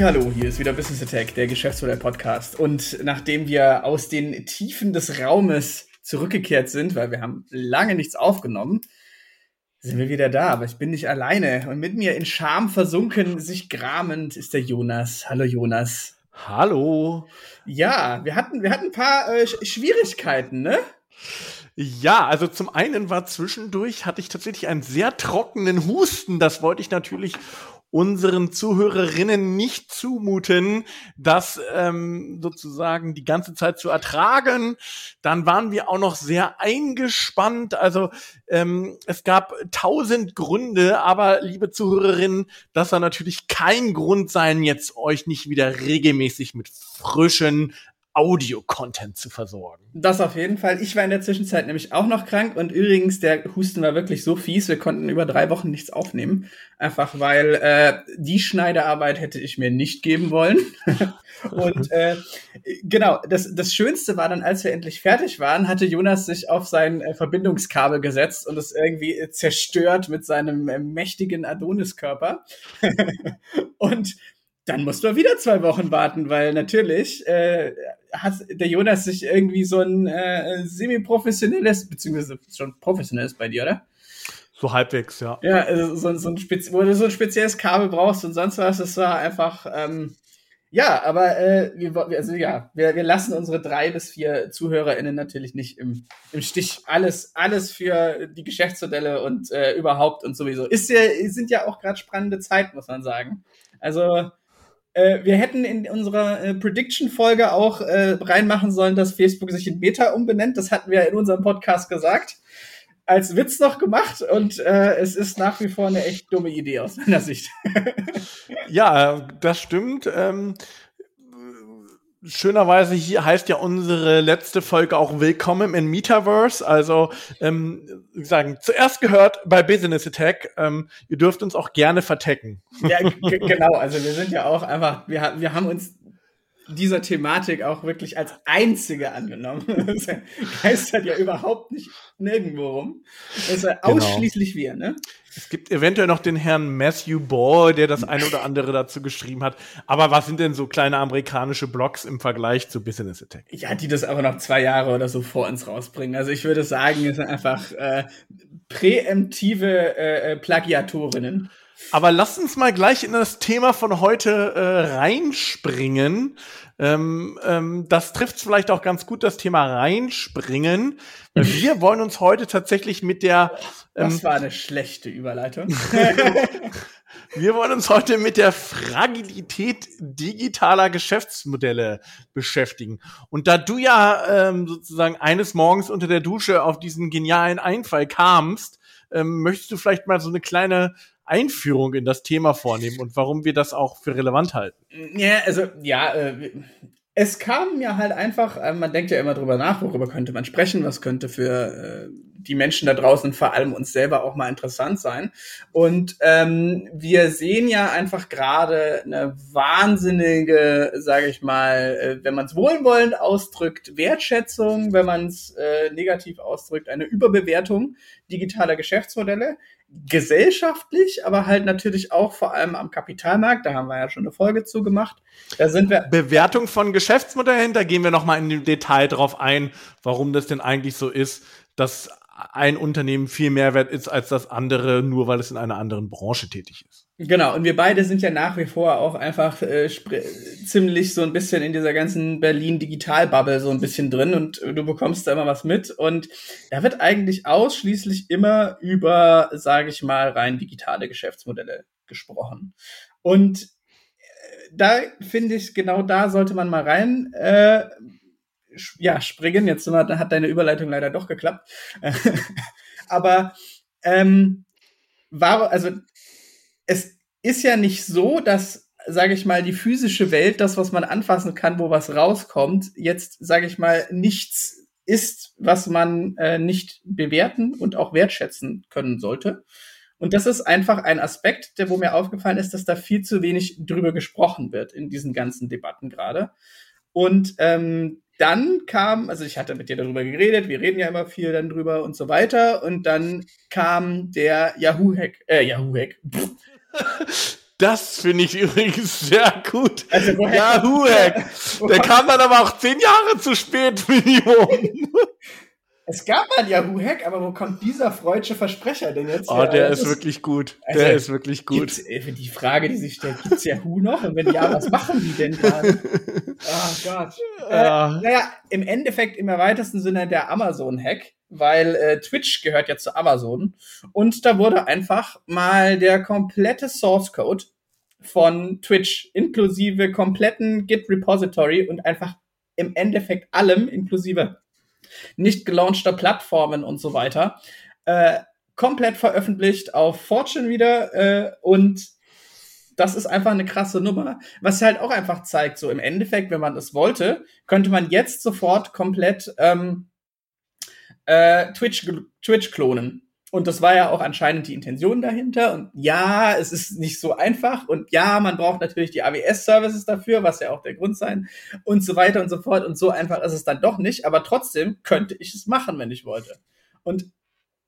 Hallo, hier ist wieder Business Attack, der Geschäftsmodell-Podcast. Und nachdem wir aus den Tiefen des Raumes zurückgekehrt sind, weil wir haben lange nichts aufgenommen, sind wir wieder da. Aber ich bin nicht alleine. Und mit mir in Scham versunken, sich gramend, ist der Jonas. Hallo Jonas. Hallo. Ja, wir hatten, wir hatten ein paar äh, Schwierigkeiten, ne? Ja, also zum einen war zwischendurch, hatte ich tatsächlich einen sehr trockenen Husten. Das wollte ich natürlich unseren Zuhörerinnen nicht zumuten, das ähm, sozusagen die ganze Zeit zu ertragen. Dann waren wir auch noch sehr eingespannt. Also ähm, es gab tausend Gründe, aber liebe Zuhörerinnen, das soll natürlich kein Grund sein, jetzt euch nicht wieder regelmäßig mit frischen Audio-Content zu versorgen. Das auf jeden Fall. Ich war in der Zwischenzeit nämlich auch noch krank und übrigens, der Husten war wirklich so fies, wir konnten über drei Wochen nichts aufnehmen. Einfach weil äh, die Schneiderarbeit hätte ich mir nicht geben wollen. und äh, genau, das, das Schönste war dann, als wir endlich fertig waren, hatte Jonas sich auf sein äh, Verbindungskabel gesetzt und es irgendwie zerstört mit seinem äh, mächtigen Adoniskörper. und dann mussten wir wieder zwei Wochen warten, weil natürlich äh, hat der Jonas sich irgendwie so ein äh, semi-professionelles, beziehungsweise schon professionelles bei dir, oder? So halbwegs, ja. Ja, also so, so, ein Spezi wo du so ein spezielles Kabel brauchst und sonst was, das war einfach, ähm, ja, aber äh, wir, also ja, wir, wir lassen unsere drei bis vier ZuhörerInnen natürlich nicht im, im Stich. Alles, alles für die Geschäftsmodelle und äh, überhaupt und sowieso. Ist ja, sind ja auch gerade spannende Zeiten, muss man sagen. Also äh, wir hätten in unserer äh, Prediction-Folge auch äh, reinmachen sollen, dass Facebook sich in Meta umbenennt. Das hatten wir in unserem Podcast gesagt. Als Witz noch gemacht und äh, es ist nach wie vor eine echt dumme Idee aus meiner Sicht. ja, das stimmt. Ähm, schönerweise hier heißt ja unsere letzte Folge auch Willkommen in Metaverse. Also, ähm, sagen, zuerst gehört bei Business Attack, ähm, ihr dürft uns auch gerne vertecken. Ja, genau. Also wir sind ja auch einfach, wir, wir haben uns dieser Thematik auch wirklich als einzige angenommen. Das geistert ja überhaupt nicht nirgendwo rum. Das ist ja genau. ausschließlich wir, ne? Es gibt eventuell noch den Herrn Matthew Ball, der das eine oder andere dazu geschrieben hat. Aber was sind denn so kleine amerikanische Blogs im Vergleich zu Business Attack? Ja, die das aber noch zwei Jahre oder so vor uns rausbringen. Also ich würde sagen, es sind einfach äh, präemptive äh, äh Plagiatorinnen. Aber lass uns mal gleich in das Thema von heute äh, reinspringen. Ähm, ähm, das trifft vielleicht auch ganz gut das Thema reinspringen. Wir wollen uns heute tatsächlich mit der. Ähm, das war eine schlechte Überleitung. Wir wollen uns heute mit der Fragilität digitaler Geschäftsmodelle beschäftigen. Und da du ja ähm, sozusagen eines Morgens unter der Dusche auf diesen genialen Einfall kamst, ähm, möchtest du vielleicht mal so eine kleine Einführung in das Thema vornehmen und warum wir das auch für relevant halten. Ja, also ja, äh, es kam mir halt einfach, äh, man denkt ja immer drüber nach, worüber könnte man sprechen, was könnte für äh, die Menschen da draußen, vor allem uns selber auch mal interessant sein. Und ähm, wir sehen ja einfach gerade eine wahnsinnige, sage ich mal, äh, wenn man es wohlwollend ausdrückt, Wertschätzung, wenn man es äh, negativ ausdrückt, eine Überbewertung digitaler Geschäftsmodelle gesellschaftlich, aber halt natürlich auch vor allem am Kapitalmarkt. Da haben wir ja schon eine Folge zu gemacht. Da sind wir. Bewertung von Geschäftsmodellen, da gehen wir nochmal in Detail drauf ein, warum das denn eigentlich so ist, dass ein Unternehmen viel mehr wert ist als das andere, nur weil es in einer anderen Branche tätig ist. Genau, und wir beide sind ja nach wie vor auch einfach äh, ziemlich so ein bisschen in dieser ganzen Berlin-Digital-Bubble so ein bisschen drin und du bekommst da immer was mit. Und da wird eigentlich ausschließlich immer über, sage ich mal, rein digitale Geschäftsmodelle gesprochen. Und äh, da finde ich, genau da sollte man mal rein äh, ja, springen. Jetzt hat deine Überleitung leider doch geklappt. Aber ähm, war, also es ist ja nicht so, dass, sage ich mal, die physische Welt, das, was man anfassen kann, wo was rauskommt, jetzt, sage ich mal, nichts ist, was man äh, nicht bewerten und auch wertschätzen können sollte. Und das ist einfach ein Aspekt, der wo mir aufgefallen ist, dass da viel zu wenig drüber gesprochen wird in diesen ganzen Debatten gerade. Und ähm, dann kam, also ich hatte mit dir darüber geredet, wir reden ja immer viel dann drüber und so weiter. Und dann kam der Yahoo-Hack, äh, Yahoo-Hack. Das finde ich übrigens sehr gut. Also Yahoo-Hack. Der kam dann aber auch zehn Jahre zu spät, Millionen. Es gab einen Yahoo-Hack, aber wo kommt dieser freudsche Versprecher denn jetzt? Oh, der ist, ist wirklich gut. Also, der ist wirklich gut. Die Frage, die sich stellt, gibt's Yahoo noch? Und wenn ja, was machen die denn gerade? oh Gott. Äh, naja, im Endeffekt im erweiterten Sinne der Amazon-Hack, weil äh, Twitch gehört ja zu Amazon. Und da wurde einfach mal der komplette Source Code von Twitch inklusive kompletten Git-Repository und einfach im Endeffekt allem, inklusive nicht gelaunchter Plattformen und so weiter, äh, komplett veröffentlicht auf Fortune wieder äh, und das ist einfach eine krasse Nummer, was halt auch einfach zeigt, so im Endeffekt, wenn man es wollte, könnte man jetzt sofort komplett ähm, äh, Twitch, Twitch klonen. Und das war ja auch anscheinend die Intention dahinter. Und ja, es ist nicht so einfach. Und ja, man braucht natürlich die AWS-Services dafür, was ja auch der Grund sein. Und so weiter und so fort. Und so einfach ist es dann doch nicht. Aber trotzdem könnte ich es machen, wenn ich wollte. Und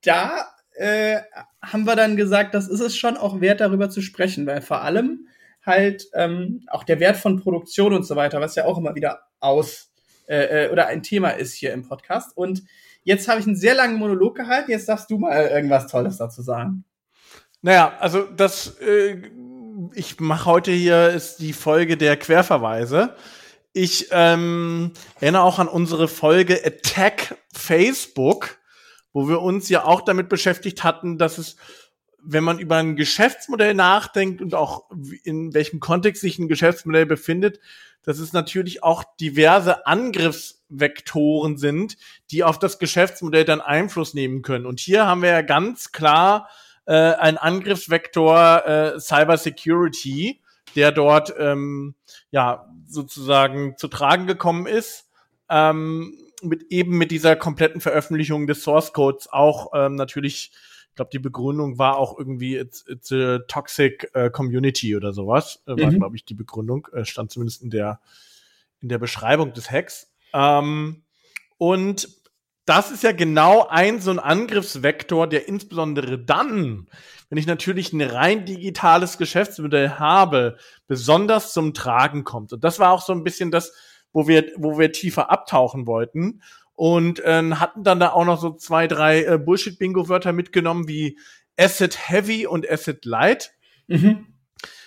da äh, haben wir dann gesagt, das ist es schon auch wert, darüber zu sprechen. Weil vor allem halt ähm, auch der Wert von Produktion und so weiter, was ja auch immer wieder aus äh, äh oder ein Thema ist hier im Podcast. Und Jetzt habe ich einen sehr langen Monolog gehalten. Jetzt darfst du mal irgendwas Tolles dazu sagen. Naja, also das, äh, ich mache heute hier ist die Folge der Querverweise. Ich ähm, erinnere auch an unsere Folge Attack Facebook, wo wir uns ja auch damit beschäftigt hatten, dass es, wenn man über ein Geschäftsmodell nachdenkt und auch in welchem Kontext sich ein Geschäftsmodell befindet, dass es natürlich auch diverse Angriffsvektoren sind, die auf das Geschäftsmodell dann Einfluss nehmen können. Und hier haben wir ja ganz klar äh, einen Angriffsvektor äh, Cyber Security, der dort ähm, ja sozusagen zu tragen gekommen ist. Ähm, mit eben mit dieser kompletten Veröffentlichung des Source Codes auch ähm, natürlich ich glaube, die Begründung war auch irgendwie it's, it's a toxic uh, community oder sowas. Äh, war, mhm. glaube ich, die Begründung. Äh, stand zumindest in der, in der Beschreibung des Hacks. Ähm, und das ist ja genau ein so ein Angriffsvektor, der insbesondere dann, wenn ich natürlich ein rein digitales Geschäftsmodell habe, besonders zum Tragen kommt. Und das war auch so ein bisschen das, wo wir, wo wir tiefer abtauchen wollten und äh, hatten dann da auch noch so zwei, drei äh, Bullshit-Bingo-Wörter mitgenommen wie Asset Heavy und Asset Light. Mhm.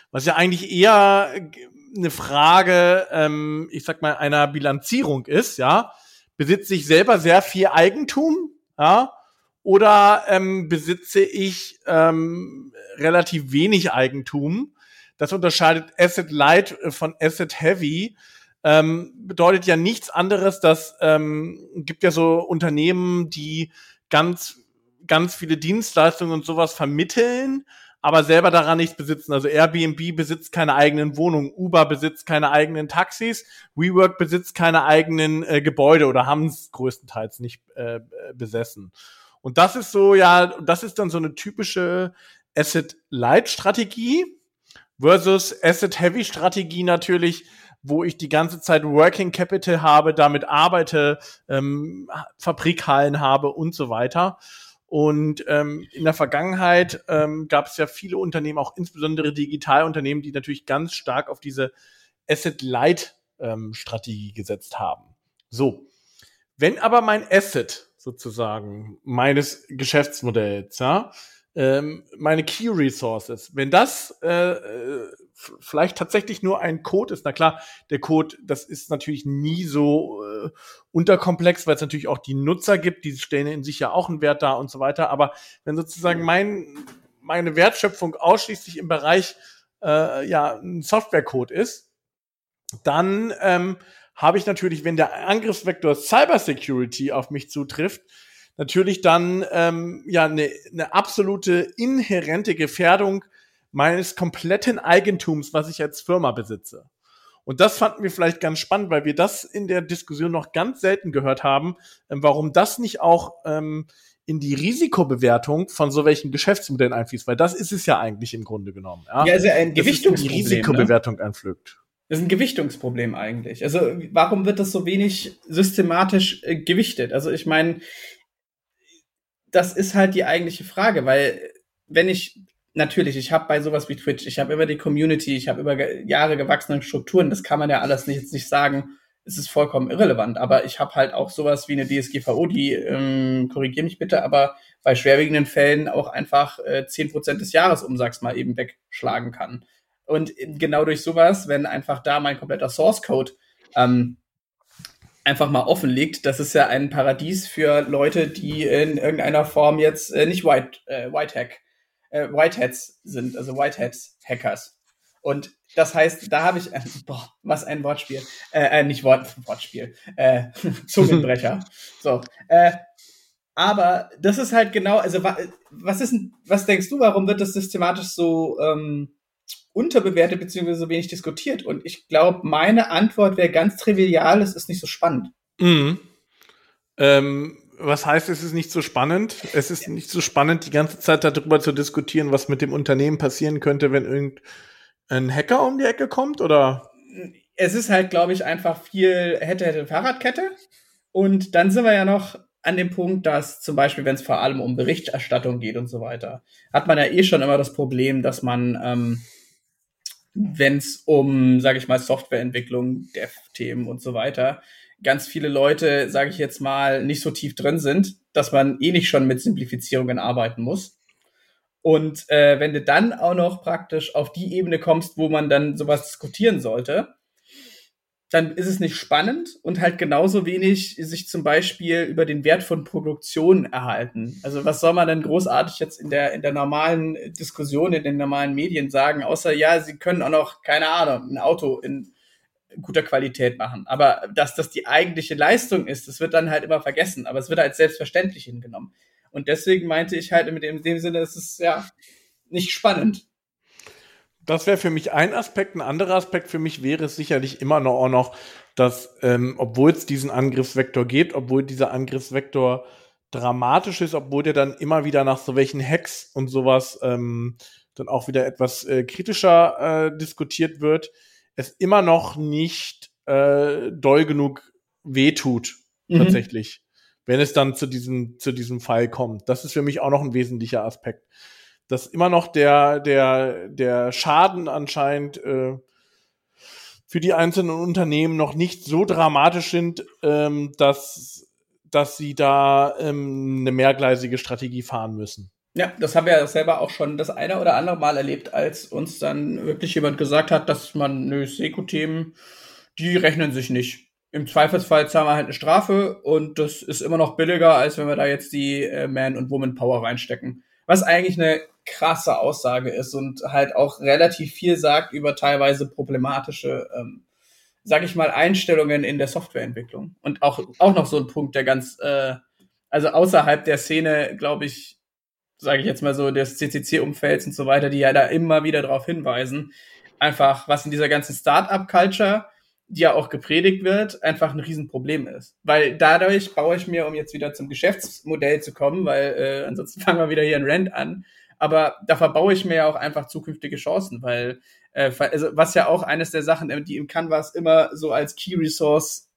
Was ja eigentlich eher eine Frage, ähm, ich sag mal, einer Bilanzierung ist, ja. Besitze ich selber sehr viel Eigentum, ja, oder ähm, besitze ich ähm, relativ wenig Eigentum? Das unterscheidet Asset Light äh, von Asset Heavy ähm, bedeutet ja nichts anderes, dass ähm, gibt ja so Unternehmen, die ganz ganz viele Dienstleistungen und sowas vermitteln, aber selber daran nichts besitzen. Also Airbnb besitzt keine eigenen Wohnungen, Uber besitzt keine eigenen Taxis, WeWork besitzt keine eigenen äh, Gebäude oder haben es größtenteils nicht äh, besessen. Und das ist so, ja, das ist dann so eine typische Asset-Light-Strategie versus Asset-Heavy-Strategie natürlich, wo ich die ganze Zeit Working Capital habe, damit arbeite, ähm, Fabrikhallen habe und so weiter. Und ähm, in der Vergangenheit ähm, gab es ja viele Unternehmen, auch insbesondere Digitalunternehmen, die natürlich ganz stark auf diese Asset-Light-Strategie ähm, gesetzt haben. So, wenn aber mein Asset sozusagen meines Geschäftsmodells, ja, ähm, meine Key Resources, wenn das äh, äh vielleicht tatsächlich nur ein Code ist. Na klar, der Code, das ist natürlich nie so äh, unterkomplex, weil es natürlich auch die Nutzer gibt, die stellen in sich ja auch einen Wert dar und so weiter. Aber wenn sozusagen mein, meine Wertschöpfung ausschließlich im Bereich äh, ja, ein Softwarecode ist, dann ähm, habe ich natürlich, wenn der Angriffsvektor Cybersecurity auf mich zutrifft, natürlich dann ähm, ja eine ne absolute inhärente Gefährdung meines kompletten Eigentums, was ich als Firma besitze. Und das fanden wir vielleicht ganz spannend, weil wir das in der Diskussion noch ganz selten gehört haben, ähm, warum das nicht auch ähm, in die Risikobewertung von so welchen Geschäftsmodellen einfließt, weil das ist es ja eigentlich im Grunde genommen. Ja, ja ist ja ein Gewichtungsproblem. Die Risikobewertung ne? einpflückt. Das ist ein Gewichtungsproblem eigentlich. Also warum wird das so wenig systematisch äh, gewichtet? Also ich meine, das ist halt die eigentliche Frage, weil wenn ich natürlich, ich habe bei sowas wie Twitch, ich habe über die Community, ich habe über Jahre gewachsene Strukturen, das kann man ja alles nicht, jetzt nicht sagen, es ist vollkommen irrelevant, aber ich habe halt auch sowas wie eine DSGVO, die, ähm, korrigier mich bitte, aber bei schwerwiegenden Fällen auch einfach äh, 10% des Jahresumsatzes mal eben wegschlagen kann. Und genau durch sowas, wenn einfach da mein kompletter Source Code ähm, einfach mal offen liegt, das ist ja ein Paradies für Leute, die in irgendeiner Form jetzt äh, nicht White, äh, White Hack, äh, Whiteheads sind, also Whiteheads Hackers. Und das heißt, da habe ich, äh, boah, was ein Wortspiel, äh, äh nicht Wort, Wortspiel, äh, Zungenbrecher. so, äh, aber das ist halt genau, also was ist, was denkst du, warum wird das systematisch so ähm, unterbewertet beziehungsweise so wenig diskutiert. Und ich glaube, meine Antwort wäre ganz trivial, es ist nicht so spannend. Mhm. Ähm, was heißt, es ist nicht so spannend? Es ist nicht so spannend, die ganze Zeit darüber zu diskutieren, was mit dem Unternehmen passieren könnte, wenn irgendein Hacker um die Ecke kommt, oder? Es ist halt, glaube ich, einfach viel hätte, hätte Fahrradkette. Und dann sind wir ja noch an dem Punkt, dass zum Beispiel, wenn es vor allem um Berichterstattung geht und so weiter, hat man ja eh schon immer das Problem, dass man ähm, wenn es um, sage ich mal, Softwareentwicklung, Dev-Themen und so weiter, ganz viele Leute, sage ich jetzt mal, nicht so tief drin sind, dass man eh nicht schon mit Simplifizierungen arbeiten muss. Und äh, wenn du dann auch noch praktisch auf die Ebene kommst, wo man dann sowas diskutieren sollte, dann ist es nicht spannend und halt genauso wenig sich zum Beispiel über den Wert von Produktion erhalten. Also was soll man denn großartig jetzt in der, in der normalen Diskussion, in den normalen Medien sagen, außer ja, sie können auch noch, keine Ahnung, ein Auto in guter Qualität machen. Aber dass das die eigentliche Leistung ist, das wird dann halt immer vergessen, aber es wird als selbstverständlich hingenommen. Und deswegen meinte ich halt mit dem, in dem Sinne, es ist ja nicht spannend. Das wäre für mich ein Aspekt. Ein anderer Aspekt für mich wäre es sicherlich immer noch, auch noch, dass, ähm, obwohl es diesen Angriffsvektor gibt, obwohl dieser Angriffsvektor dramatisch ist, obwohl der dann immer wieder nach so welchen Hacks und sowas ähm, dann auch wieder etwas äh, kritischer äh, diskutiert wird, es immer noch nicht äh, doll genug wehtut, mhm. tatsächlich, wenn es dann zu diesem, zu diesem Fall kommt. Das ist für mich auch noch ein wesentlicher Aspekt dass immer noch der, der, der Schaden anscheinend äh, für die einzelnen Unternehmen noch nicht so dramatisch sind, ähm, dass, dass sie da ähm, eine mehrgleisige Strategie fahren müssen. Ja, das haben wir ja selber auch schon das eine oder andere Mal erlebt, als uns dann wirklich jemand gesagt hat, dass man, nö, Seko-Themen, die rechnen sich nicht. Im Zweifelsfall zahlen wir halt eine Strafe und das ist immer noch billiger, als wenn wir da jetzt die äh, Man- und Woman-Power reinstecken. Was eigentlich eine krasse Aussage ist und halt auch relativ viel sagt über teilweise problematische, ähm, sag ich mal, Einstellungen in der Softwareentwicklung. Und auch, auch noch so ein Punkt, der ganz, äh, also außerhalb der Szene, glaube ich, sage ich jetzt mal so, des CCC-Umfelds und so weiter, die ja da immer wieder darauf hinweisen, einfach, was in dieser ganzen Startup-Culture, die ja auch gepredigt wird, einfach ein Riesenproblem ist. Weil dadurch baue ich mir, um jetzt wieder zum Geschäftsmodell zu kommen, weil äh, ansonsten fangen wir wieder hier ein Rent an, aber da verbaue ich mir ja auch einfach zukünftige Chancen, weil äh, also was ja auch eines der Sachen, äh, die im Canvas immer so als Key Resource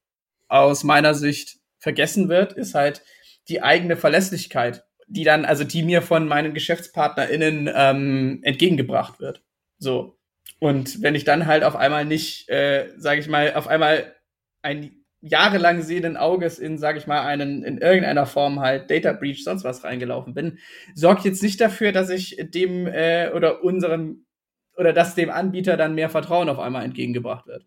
aus meiner Sicht vergessen wird, ist halt die eigene Verlässlichkeit, die dann, also die mir von meinen GeschäftspartnerInnen ähm, entgegengebracht wird. So. Und wenn ich dann halt auf einmal nicht, äh, sage ich mal, auf einmal ein jahrelang sehenden Auges in, sage ich mal, einen in irgendeiner Form halt Data Breach, sonst was reingelaufen bin, sorgt jetzt nicht dafür, dass ich dem äh, oder unserem oder dass dem Anbieter dann mehr Vertrauen auf einmal entgegengebracht wird.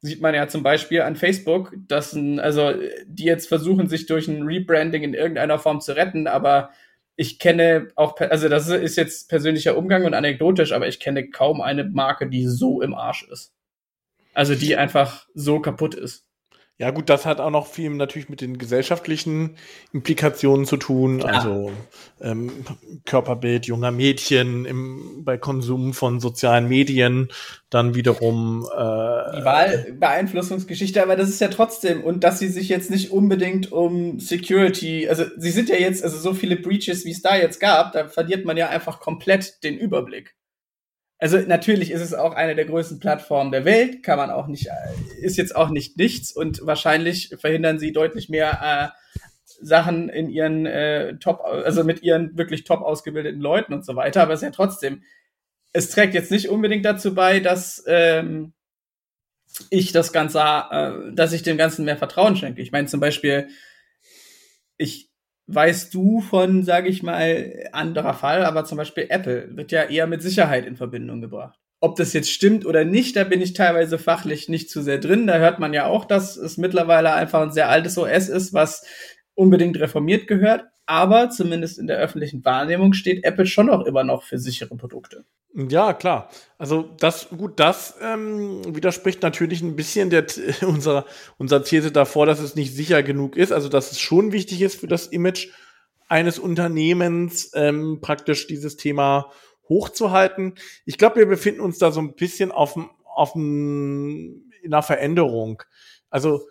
Sieht man ja zum Beispiel an Facebook, dass ein, also die jetzt versuchen, sich durch ein Rebranding in irgendeiner Form zu retten, aber ich kenne auch, also das ist jetzt persönlicher Umgang und anekdotisch, aber ich kenne kaum eine Marke, die so im Arsch ist. Also die einfach so kaputt ist. Ja, gut, das hat auch noch viel natürlich mit den gesellschaftlichen Implikationen zu tun. Ja. Also ähm, Körperbild junger Mädchen im, bei Konsum von sozialen Medien, dann wiederum äh, die Wahlbeeinflussungsgeschichte, aber das ist ja trotzdem und dass sie sich jetzt nicht unbedingt um Security, also sie sind ja jetzt, also so viele Breaches, wie es da jetzt gab, da verliert man ja einfach komplett den Überblick. Also natürlich ist es auch eine der größten Plattformen der Welt, kann man auch nicht, ist jetzt auch nicht nichts und wahrscheinlich verhindern sie deutlich mehr Sachen in ihren äh, top, also mit ihren wirklich top ausgebildeten Leuten und so weiter, aber es ist ja trotzdem, es trägt jetzt nicht unbedingt dazu bei, dass ähm, ich das Ganze, äh, dass ich dem Ganzen mehr Vertrauen schenke. Ich meine zum Beispiel, ich weißt du von, sage ich mal, anderer Fall, aber zum Beispiel Apple wird ja eher mit Sicherheit in Verbindung gebracht. Ob das jetzt stimmt oder nicht, da bin ich teilweise fachlich nicht zu sehr drin. Da hört man ja auch, dass es mittlerweile einfach ein sehr altes OS ist, was unbedingt reformiert gehört. Aber zumindest in der öffentlichen Wahrnehmung steht Apple schon auch immer noch für sichere Produkte. Ja, klar. Also das, gut, das ähm, widerspricht natürlich ein bisschen der, unserer, unserer These davor, dass es nicht sicher genug ist. Also dass es schon wichtig ist für das Image eines Unternehmens, ähm, praktisch dieses Thema hochzuhalten. Ich glaube, wir befinden uns da so ein bisschen auf, auf in einer Veränderung. Also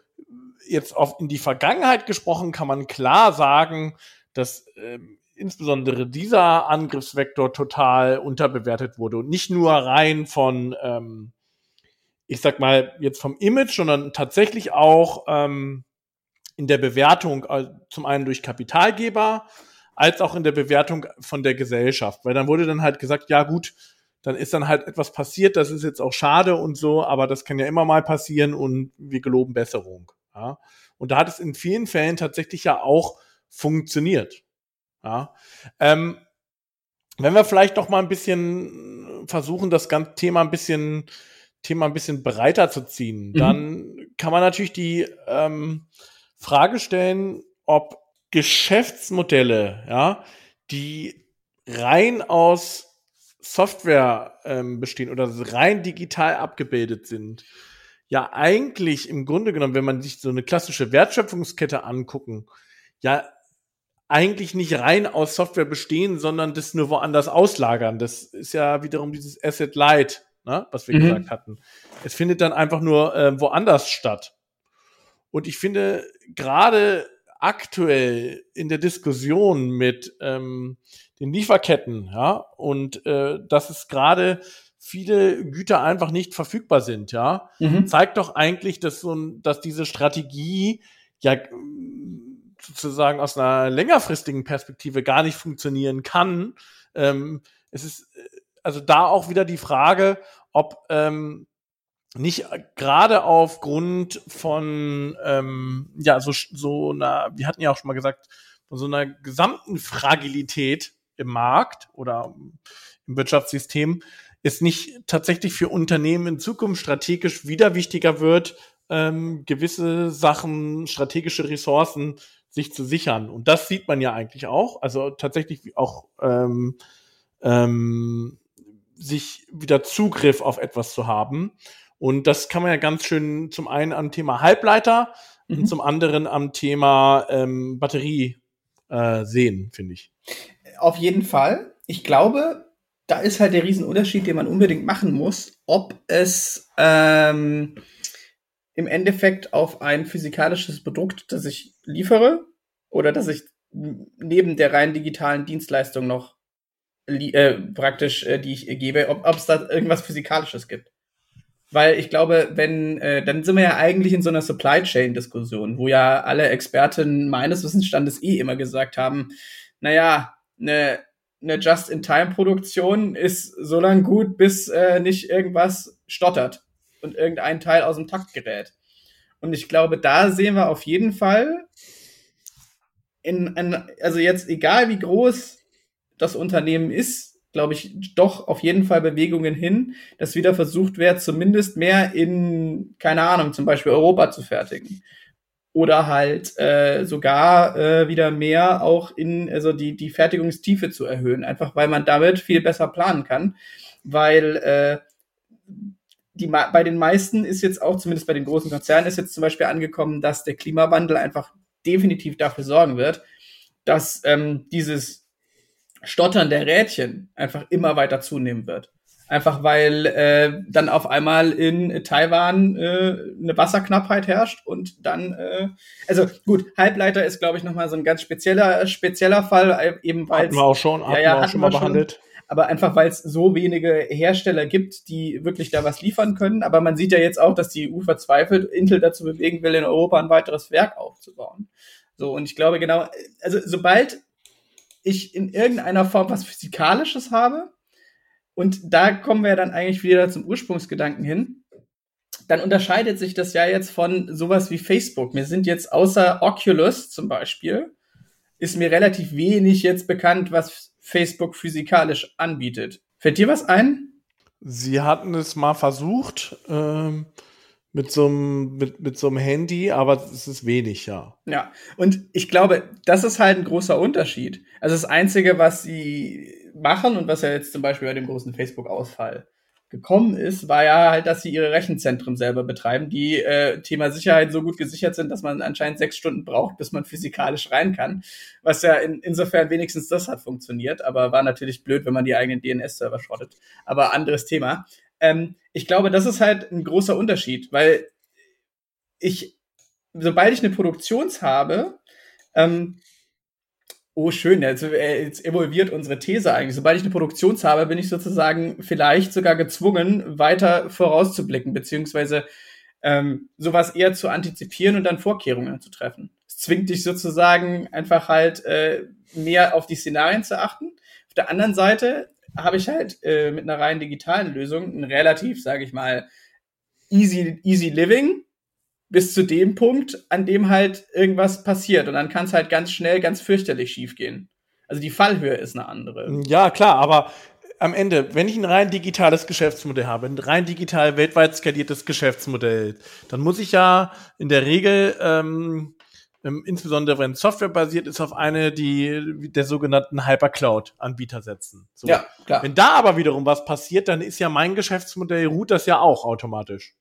jetzt auf in die Vergangenheit gesprochen kann man klar sagen, dass ähm, insbesondere dieser Angriffsvektor total unterbewertet wurde und nicht nur rein von, ähm, ich sag mal jetzt vom Image, sondern tatsächlich auch ähm, in der Bewertung, äh, zum einen durch Kapitalgeber, als auch in der Bewertung von der Gesellschaft. Weil dann wurde dann halt gesagt, ja gut, dann ist dann halt etwas passiert, das ist jetzt auch schade und so, aber das kann ja immer mal passieren und wir geloben Besserung. Ja? Und da hat es in vielen Fällen tatsächlich ja auch funktioniert. Ja? Ähm, wenn wir vielleicht noch mal ein bisschen versuchen, das ganze Thema ein bisschen Thema ein bisschen breiter zu ziehen, mhm. dann kann man natürlich die ähm, Frage stellen, ob Geschäftsmodelle, ja, die rein aus Software ähm, bestehen oder rein digital abgebildet sind, ja eigentlich im Grunde genommen, wenn man sich so eine klassische Wertschöpfungskette angucken, ja eigentlich nicht rein aus Software bestehen, sondern das nur woanders auslagern. Das ist ja wiederum dieses Asset Light, ne, was wir mhm. gesagt hatten. Es findet dann einfach nur äh, woanders statt. Und ich finde gerade aktuell in der Diskussion mit ähm, den Lieferketten, ja, und äh, dass es gerade viele Güter einfach nicht verfügbar sind, ja, mhm. zeigt doch eigentlich, dass so ein, dass diese Strategie ja sozusagen aus einer längerfristigen Perspektive gar nicht funktionieren kann. Ähm, es ist also da auch wieder die Frage, ob ähm, nicht gerade aufgrund von ähm, ja so so einer, wir hatten ja auch schon mal gesagt, von so einer gesamten Fragilität im Markt oder im Wirtschaftssystem es nicht tatsächlich für Unternehmen in Zukunft strategisch wieder wichtiger wird, ähm, gewisse Sachen, strategische Ressourcen sich zu sichern. Und das sieht man ja eigentlich auch. Also tatsächlich auch ähm, ähm, sich wieder Zugriff auf etwas zu haben. Und das kann man ja ganz schön zum einen am Thema Halbleiter mhm. und zum anderen am Thema ähm, Batterie äh, sehen, finde ich. Auf jeden Fall. Ich glaube, da ist halt der Riesenunterschied, den man unbedingt machen muss, ob es ähm, im Endeffekt auf ein physikalisches Produkt, das ich liefere, oder dass ich neben der rein digitalen Dienstleistung noch äh, praktisch, äh, die ich gebe, ob es da irgendwas Physikalisches gibt. Weil ich glaube, wenn, äh, dann sind wir ja eigentlich in so einer Supply Chain-Diskussion, wo ja alle Experten meines Wissensstandes eh immer gesagt haben, naja, eine ne, Just-in-Time-Produktion ist so lang gut, bis äh, nicht irgendwas stottert und irgendein Teil aus dem Takt gerät. Und ich glaube, da sehen wir auf jeden Fall in, in also jetzt egal wie groß das Unternehmen ist, glaube ich, doch auf jeden Fall Bewegungen hin, dass wieder versucht wird, zumindest mehr in, keine Ahnung, zum Beispiel Europa zu fertigen. Oder halt äh, sogar äh, wieder mehr auch in, also die, die Fertigungstiefe zu erhöhen, einfach weil man damit viel besser planen kann. Weil äh, die, bei den meisten ist jetzt auch, zumindest bei den großen Konzernen, ist jetzt zum Beispiel angekommen, dass der Klimawandel einfach definitiv dafür sorgen wird, dass ähm, dieses Stottern der Rädchen einfach immer weiter zunehmen wird. Einfach weil äh, dann auf einmal in Taiwan äh, eine Wasserknappheit herrscht und dann, äh, also gut, Halbleiter ist, glaube ich, nochmal so ein ganz spezieller, spezieller Fall, äh, eben weil Hatten wir auch schon, hatten ja, ja, wir auch schon mal behandelt. Aber einfach weil es so wenige Hersteller gibt, die wirklich da was liefern können. Aber man sieht ja jetzt auch, dass die EU verzweifelt Intel dazu bewegen will, in Europa ein weiteres Werk aufzubauen. So, und ich glaube genau, also sobald ich in irgendeiner Form was Physikalisches habe, und da kommen wir dann eigentlich wieder zum Ursprungsgedanken hin, dann unterscheidet sich das ja jetzt von sowas wie Facebook. Mir sind jetzt außer Oculus zum Beispiel, ist mir relativ wenig jetzt bekannt, was Facebook physikalisch anbietet. Fällt dir was ein? Sie hatten es mal versucht ähm, mit so einem mit, mit so einem Handy, aber es ist wenig, ja. Ja, und ich glaube, das ist halt ein großer Unterschied. Also das Einzige, was sie machen und was ja jetzt zum Beispiel bei dem großen Facebook-Ausfall gekommen ist, war ja halt, dass sie ihre Rechenzentren selber betreiben, die äh, Thema Sicherheit so gut gesichert sind, dass man anscheinend sechs Stunden braucht, bis man physikalisch rein kann. Was ja in, insofern wenigstens das hat funktioniert, aber war natürlich blöd, wenn man die eigenen DNS-Server schrottet. Aber anderes Thema. Ähm, ich glaube, das ist halt ein großer Unterschied, weil ich, sobald ich eine Produktions habe, ähm, Oh, schön. Jetzt, äh, jetzt evolviert unsere These eigentlich. Sobald ich eine Produktion habe, bin ich sozusagen vielleicht sogar gezwungen, weiter vorauszublicken, beziehungsweise ähm, sowas eher zu antizipieren und dann Vorkehrungen zu treffen. Es zwingt dich sozusagen einfach halt äh, mehr auf die Szenarien zu achten. Auf der anderen Seite habe ich halt äh, mit einer rein digitalen Lösung ein relativ, sage ich mal, easy, easy living, bis zu dem Punkt, an dem halt irgendwas passiert. Und dann kann es halt ganz schnell, ganz fürchterlich schiefgehen. Also die Fallhöhe ist eine andere. Ja, klar, aber am Ende, wenn ich ein rein digitales Geschäftsmodell habe, ein rein digital weltweit skaliertes Geschäftsmodell, dann muss ich ja in der Regel, ähm, ähm, insbesondere wenn Software basiert ist, auf eine die der sogenannten Hypercloud-Anbieter setzen. So. Ja, klar. Wenn da aber wiederum was passiert, dann ist ja mein Geschäftsmodell ruht das ja auch automatisch.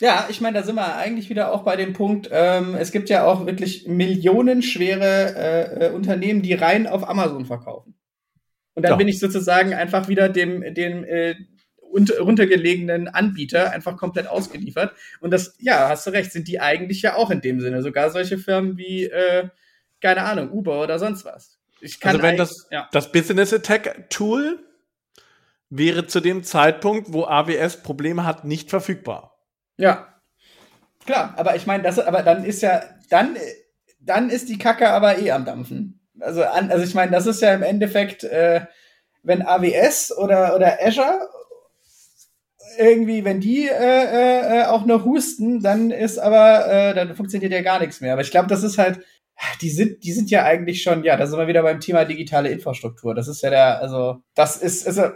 Ja, ich meine, da sind wir eigentlich wieder auch bei dem Punkt, ähm, es gibt ja auch wirklich millionenschwere äh, äh, Unternehmen, die rein auf Amazon verkaufen. Und dann ja. bin ich sozusagen einfach wieder dem, dem äh, unter, runtergelegenen Anbieter einfach komplett ausgeliefert. Und das, ja, hast du recht, sind die eigentlich ja auch in dem Sinne. Sogar solche Firmen wie, äh, keine Ahnung, Uber oder sonst was. Ich kann also wenn das, ja. das Business Attack Tool wäre zu dem Zeitpunkt, wo AWS Probleme hat, nicht verfügbar. Ja. Klar, aber ich meine, das, aber dann ist ja, dann, dann ist die Kacke aber eh am Dampfen. Also, an, also ich meine, das ist ja im Endeffekt, äh, wenn AWS oder, oder Azure irgendwie, wenn die äh, äh, auch noch husten, dann ist aber, äh, dann funktioniert ja gar nichts mehr. Aber ich glaube, das ist halt, die sind, die sind ja eigentlich schon, ja, da sind wir wieder beim Thema digitale Infrastruktur. Das ist ja der, also, das ist, also,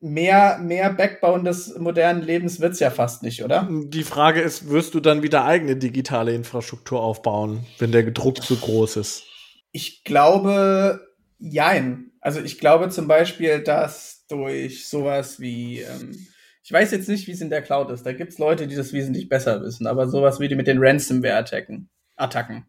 mehr, mehr Backbone des modernen Lebens wird's ja fast nicht, oder? Die Frage ist, wirst du dann wieder eigene digitale Infrastruktur aufbauen, wenn der Druck zu groß ist? Ich glaube, jein. Also ich glaube zum Beispiel, dass durch sowas wie, ähm, ich weiß jetzt nicht, wie es in der Cloud ist. Da gibt's Leute, die das wesentlich besser wissen, aber sowas wie die mit den Ransomware-Attacken, Attacken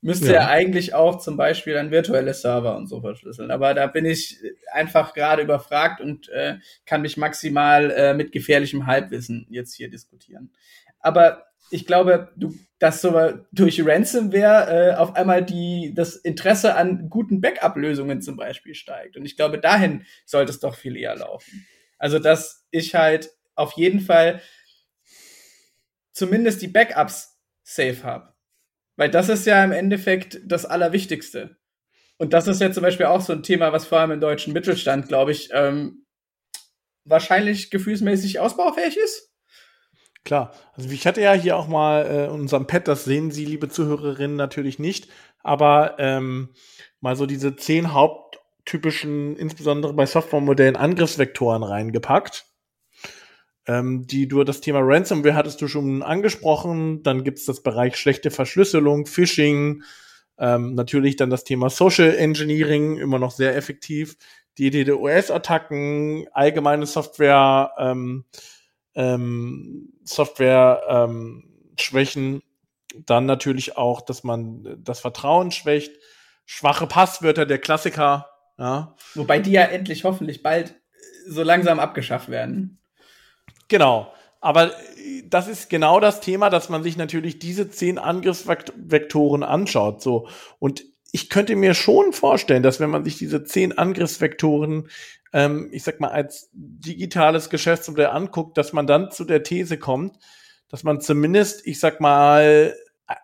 müsste ja. er eigentlich auch zum Beispiel ein virtuelles Server und so verschlüsseln. Aber da bin ich einfach gerade überfragt und äh, kann mich maximal äh, mit gefährlichem Halbwissen jetzt hier diskutieren. Aber ich glaube, du, dass so durch Ransomware äh, auf einmal die, das Interesse an guten Backup-Lösungen zum Beispiel steigt. Und ich glaube, dahin sollte es doch viel eher laufen. Also, dass ich halt auf jeden Fall zumindest die Backups safe habe. Weil das ist ja im Endeffekt das Allerwichtigste. Und das ist ja zum Beispiel auch so ein Thema, was vor allem im deutschen Mittelstand, glaube ich, ähm, wahrscheinlich gefühlsmäßig ausbaufähig ist. Klar. Also ich hatte ja hier auch mal äh, unserem Pad, das sehen Sie, liebe Zuhörerinnen, natürlich nicht, aber ähm, mal so diese zehn haupttypischen, insbesondere bei Softwaremodellen, Angriffsvektoren reingepackt ähm, die du das Thema Ransomware hattest du schon angesprochen. Dann gibt es das Bereich schlechte Verschlüsselung, Phishing, ähm, natürlich dann das Thema Social Engineering, immer noch sehr effektiv. Die DDoS-Attacken, allgemeine Software, ähm, ähm, Software ähm, Schwächen, dann natürlich auch, dass man das Vertrauen schwächt, schwache Passwörter, der Klassiker. Ja. Wobei die ja endlich hoffentlich bald so langsam abgeschafft werden. Genau. Aber äh, das ist genau das Thema, dass man sich natürlich diese zehn Angriffsvektoren anschaut. So. Und ich könnte mir schon vorstellen, dass wenn man sich diese zehn Angriffsvektoren, ähm, ich sag mal, als digitales Geschäftsmodell anguckt, dass man dann zu der These kommt, dass man zumindest, ich sag mal,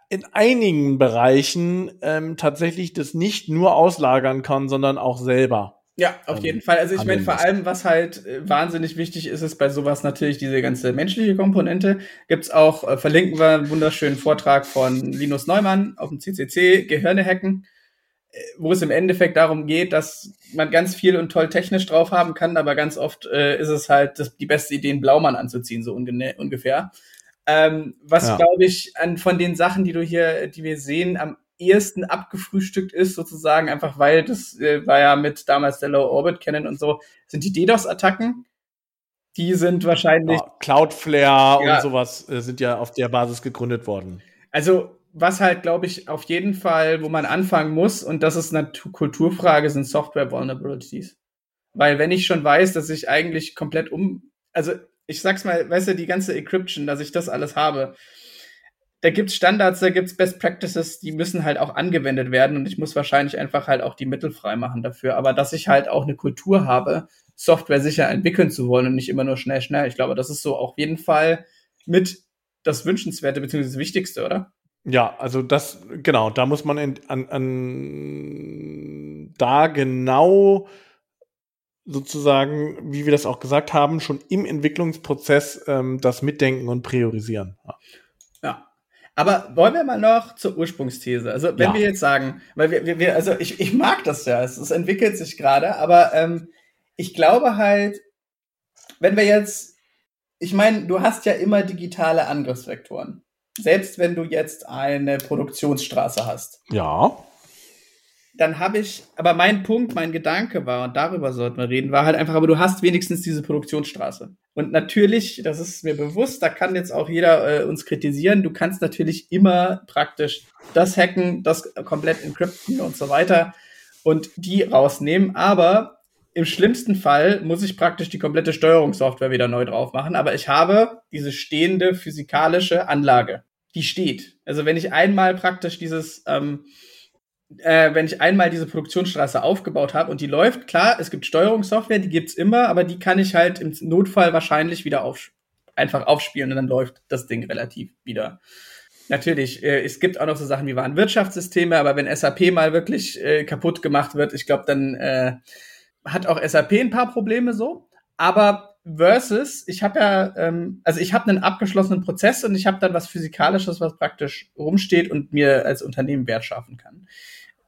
in einigen Bereichen ähm, tatsächlich das nicht nur auslagern kann, sondern auch selber. Ja, auf ähm, jeden Fall. Also ich meine, vor allem, was halt äh, wahnsinnig wichtig ist, ist bei sowas natürlich diese ganze menschliche Komponente. Gibt's auch, äh, verlinken wir einen wunderschönen Vortrag von Linus Neumann auf dem CCC, Gehirne hacken, äh, wo es im Endeffekt darum geht, dass man ganz viel und toll technisch drauf haben kann, aber ganz oft äh, ist es halt das, die beste Idee, einen Blaumann anzuziehen, so ungefähr. Ähm, was, ja. glaube ich, an, von den Sachen, die du hier, die wir sehen, am ehesten abgefrühstückt ist, sozusagen, einfach weil das äh, war ja mit damals der Low Orbit Cannon und so, sind die DDoS-Attacken. Die sind wahrscheinlich. Ja, Cloudflare ja. und sowas äh, sind ja auf der Basis gegründet worden. Also, was halt, glaube ich, auf jeden Fall, wo man anfangen muss, und das ist eine Kulturfrage, sind Software Vulnerabilities. Weil wenn ich schon weiß, dass ich eigentlich komplett um, also ich sag's mal, weißt du, die ganze Encryption, dass ich das alles habe, da gibt's Standards, da gibt's Best Practices, die müssen halt auch angewendet werden und ich muss wahrscheinlich einfach halt auch die Mittel frei machen dafür. Aber dass ich halt auch eine Kultur habe, Software sicher entwickeln zu wollen und nicht immer nur schnell, schnell. Ich glaube, das ist so auf jeden Fall mit das Wünschenswerte bzw. das Wichtigste, oder? Ja, also das, genau, da muss man in, an, an da genau sozusagen, wie wir das auch gesagt haben, schon im Entwicklungsprozess ähm, das mitdenken und priorisieren. Ja. Aber wollen wir mal noch zur Ursprungsthese? Also wenn ja. wir jetzt sagen, weil wir, wir, wir also ich, ich mag das ja, es, es entwickelt sich gerade, aber ähm, ich glaube halt, wenn wir jetzt, ich meine, du hast ja immer digitale Angriffsvektoren. Selbst wenn du jetzt eine Produktionsstraße hast. Ja dann habe ich, aber mein Punkt, mein Gedanke war, und darüber sollten wir reden, war halt einfach, aber du hast wenigstens diese Produktionsstraße. Und natürlich, das ist mir bewusst, da kann jetzt auch jeder äh, uns kritisieren, du kannst natürlich immer praktisch das hacken, das komplett encrypten und so weiter und die rausnehmen, aber im schlimmsten Fall muss ich praktisch die komplette Steuerungssoftware wieder neu drauf machen, aber ich habe diese stehende physikalische Anlage. Die steht. Also wenn ich einmal praktisch dieses ähm, äh, wenn ich einmal diese Produktionsstraße aufgebaut habe und die läuft, klar, es gibt Steuerungssoftware, die gibt's immer, aber die kann ich halt im Notfall wahrscheinlich wieder auf, einfach aufspielen und dann läuft das Ding relativ wieder. Natürlich, äh, es gibt auch noch so Sachen wie Warenwirtschaftssysteme, aber wenn SAP mal wirklich äh, kaputt gemacht wird, ich glaube, dann äh, hat auch SAP ein paar Probleme so. Aber versus, ich habe ja, ähm, also ich habe einen abgeschlossenen Prozess und ich habe dann was Physikalisches, was praktisch rumsteht und mir als Unternehmen Wert schaffen kann.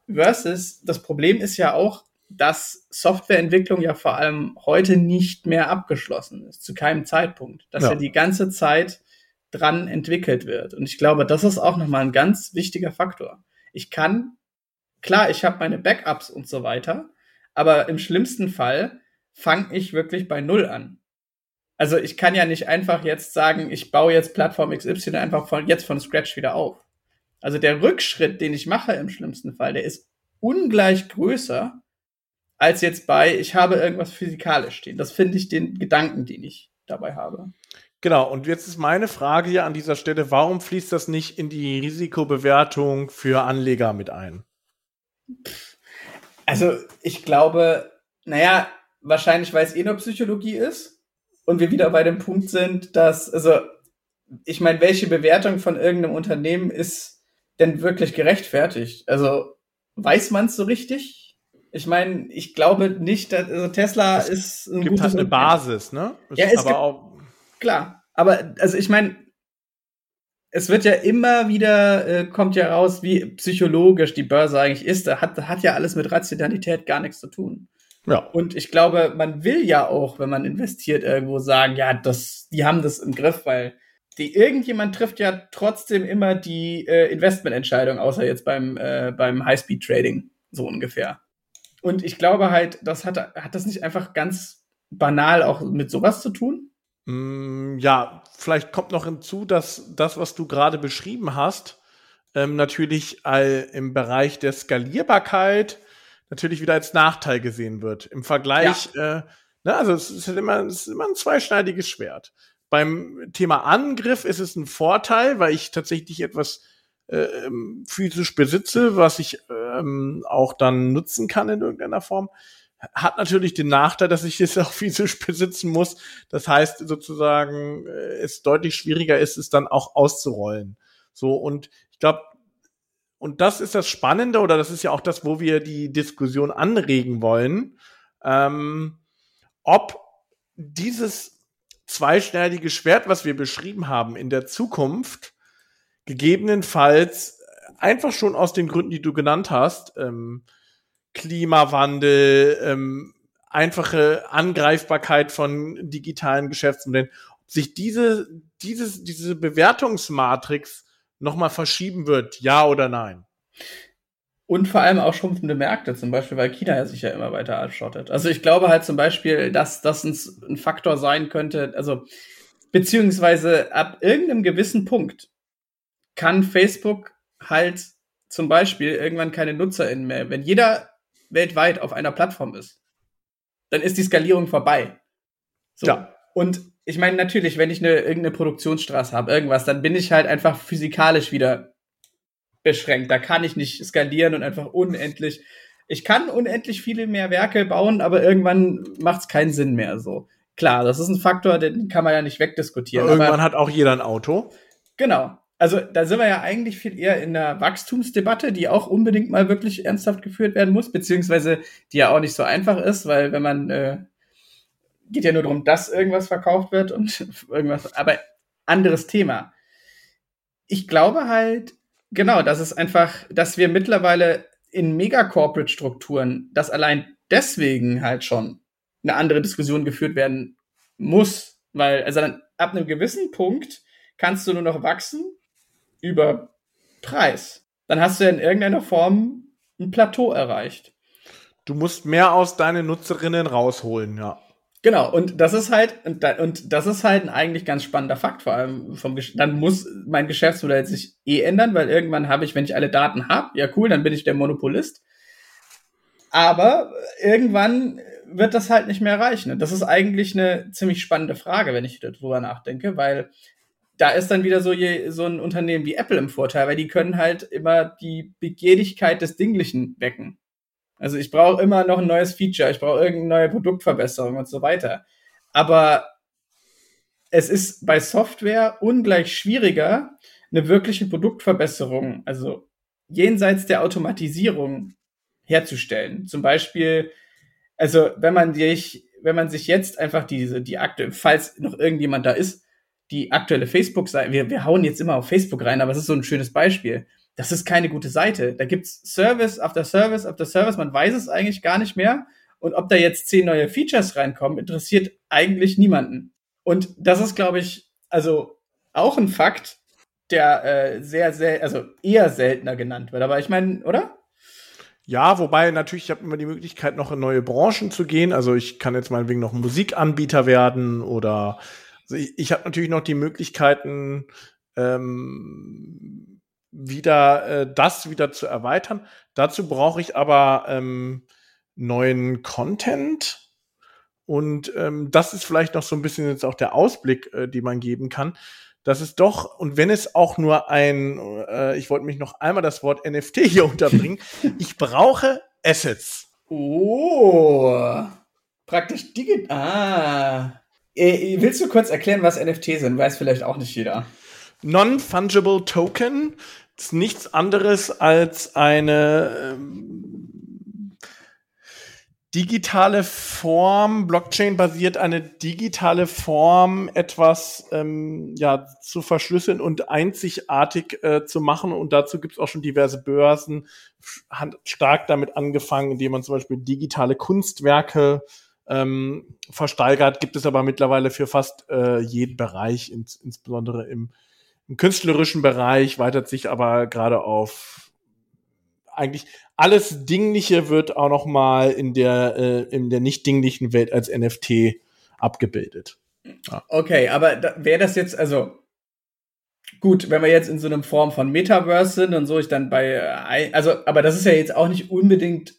Versus, das Problem ist ja auch, dass Softwareentwicklung ja vor allem heute nicht mehr abgeschlossen ist, zu keinem Zeitpunkt. Dass ja, ja die ganze Zeit dran entwickelt wird. Und ich glaube, das ist auch nochmal ein ganz wichtiger Faktor. Ich kann, klar, ich habe meine Backups und so weiter, aber im schlimmsten Fall fange ich wirklich bei Null an. Also ich kann ja nicht einfach jetzt sagen, ich baue jetzt Plattform XY einfach von jetzt von Scratch wieder auf. Also der Rückschritt, den ich mache im schlimmsten Fall, der ist ungleich größer als jetzt bei, ich habe irgendwas physikalisch stehen. Das finde ich den Gedanken, den ich dabei habe. Genau, und jetzt ist meine Frage hier an dieser Stelle, warum fließt das nicht in die Risikobewertung für Anleger mit ein? Also ich glaube, naja, wahrscheinlich, weil es eh nur Psychologie ist und wir wieder bei dem Punkt sind, dass, also ich meine, welche Bewertung von irgendeinem Unternehmen ist denn wirklich gerechtfertigt? Also weiß man es so richtig? Ich meine, ich glaube nicht, dass also Tesla es ist ein gibt halt eine Basis, ne? Es ja, es gibt, auch klar. Aber also ich meine, es wird ja immer wieder äh, kommt ja raus, wie psychologisch die Börse eigentlich ist. Da hat, hat ja alles mit Rationalität gar nichts zu tun. Ja. Und ich glaube, man will ja auch, wenn man investiert, irgendwo sagen, ja, das, die haben das im Griff, weil die irgendjemand trifft ja trotzdem immer die äh, Investmententscheidung, außer jetzt beim, äh, beim High-Speed-Trading, so ungefähr. Und ich glaube halt, das hat, hat das nicht einfach ganz banal auch mit sowas zu tun? Mm, ja, vielleicht kommt noch hinzu, dass das, was du gerade beschrieben hast, ähm, natürlich all im Bereich der Skalierbarkeit natürlich wieder als Nachteil gesehen wird. Im Vergleich, ja. äh, ne, also es ist, halt immer, es ist immer ein zweischneidiges Schwert. Beim Thema Angriff ist es ein Vorteil, weil ich tatsächlich etwas äh, physisch besitze, was ich ähm, auch dann nutzen kann in irgendeiner Form. Hat natürlich den Nachteil, dass ich es auch physisch besitzen muss. Das heißt sozusagen, äh, es deutlich schwieriger ist, es dann auch auszurollen. So, und ich glaube, und das ist das Spannende, oder das ist ja auch das, wo wir die Diskussion anregen wollen, ähm, ob dieses zweischneidige Schwert, was wir beschrieben haben, in der Zukunft gegebenenfalls einfach schon aus den Gründen, die du genannt hast, ähm, Klimawandel, ähm, einfache Angreifbarkeit von digitalen Geschäftsmodellen, sich diese, dieses, diese Bewertungsmatrix nochmal verschieben wird, ja oder nein? Und vor allem auch schrumpfende Märkte, zum Beispiel, weil China ja sich ja immer weiter abschottet. Also ich glaube halt zum Beispiel, dass das ein, ein Faktor sein könnte, also beziehungsweise ab irgendeinem gewissen Punkt kann Facebook halt zum Beispiel irgendwann keine NutzerInnen mehr. Wenn jeder weltweit auf einer Plattform ist, dann ist die Skalierung vorbei. So. Ja. Und ich meine, natürlich, wenn ich eine irgendeine Produktionsstraße habe, irgendwas, dann bin ich halt einfach physikalisch wieder beschränkt. Da kann ich nicht skalieren und einfach unendlich. Ich kann unendlich viele mehr Werke bauen, aber irgendwann macht es keinen Sinn mehr so. Klar, das ist ein Faktor, den kann man ja nicht wegdiskutieren. Aber irgendwann aber, hat auch jeder ein Auto. Genau. Also da sind wir ja eigentlich viel eher in der Wachstumsdebatte, die auch unbedingt mal wirklich ernsthaft geführt werden muss, beziehungsweise die ja auch nicht so einfach ist, weil wenn man äh, geht ja nur darum, dass irgendwas verkauft wird und irgendwas, aber anderes Thema. Ich glaube halt, genau, dass es einfach, dass wir mittlerweile in Mega-Corporate-Strukturen, dass allein deswegen halt schon eine andere Diskussion geführt werden muss, weil, also dann ab einem gewissen Punkt kannst du nur noch wachsen über Preis. Dann hast du ja in irgendeiner Form ein Plateau erreicht. Du musst mehr aus deinen Nutzerinnen rausholen, ja. Genau, und das ist halt, und, das ist halt ein eigentlich ganz spannender Fakt, vor allem vom dann muss mein Geschäftsmodell sich eh ändern, weil irgendwann habe ich, wenn ich alle Daten habe, ja cool, dann bin ich der Monopolist. Aber irgendwann wird das halt nicht mehr reichen. das ist eigentlich eine ziemlich spannende Frage, wenn ich darüber nachdenke, weil da ist dann wieder so, je, so ein Unternehmen wie Apple im Vorteil, weil die können halt immer die Begehrlichkeit des Dinglichen wecken. Also ich brauche immer noch ein neues Feature, ich brauche irgendeine neue Produktverbesserung und so weiter. Aber es ist bei Software ungleich schwieriger, eine wirkliche Produktverbesserung, also jenseits der Automatisierung herzustellen. Zum Beispiel, also wenn man sich, wenn man sich jetzt einfach diese, die Akte, falls noch irgendjemand da ist, die aktuelle Facebook-Seite, wir, wir hauen jetzt immer auf Facebook rein, aber es ist so ein schönes Beispiel das ist keine gute Seite. Da gibt's Service after Service after Service, man weiß es eigentlich gar nicht mehr. Und ob da jetzt zehn neue Features reinkommen, interessiert eigentlich niemanden. Und das ist, glaube ich, also auch ein Fakt, der äh, sehr, sehr, also eher seltener genannt wird. Aber ich meine, oder? Ja, wobei natürlich, ich habe immer die Möglichkeit, noch in neue Branchen zu gehen. Also ich kann jetzt meinetwegen noch Musikanbieter werden oder also ich, ich habe natürlich noch die Möglichkeiten, ähm, wieder äh, das wieder zu erweitern. Dazu brauche ich aber ähm, neuen Content. Und ähm, das ist vielleicht noch so ein bisschen jetzt auch der Ausblick, äh, die man geben kann. Das ist doch, und wenn es auch nur ein, äh, ich wollte mich noch einmal das Wort NFT hier unterbringen, ich brauche Assets. Oh, praktisch digital. Ah. Äh, willst du kurz erklären, was NFT sind? Weiß vielleicht auch nicht jeder. Non-Fungible Token ist nichts anderes als eine ähm, digitale Form, Blockchain-basiert eine digitale Form, etwas ähm, ja, zu verschlüsseln und einzigartig äh, zu machen. Und dazu gibt es auch schon diverse Börsen, stark damit angefangen, indem man zum Beispiel digitale Kunstwerke ähm, versteigert, gibt es aber mittlerweile für fast äh, jeden Bereich, ins, insbesondere im im künstlerischen Bereich weitet sich aber gerade auf eigentlich alles Dingliche wird auch noch mal in der äh, in der nicht dinglichen Welt als NFT abgebildet. Ja. Okay, aber da, wäre das jetzt also gut, wenn wir jetzt in so einer Form von Metaverse sind und so, ich dann bei äh, also aber das ist ja jetzt auch nicht unbedingt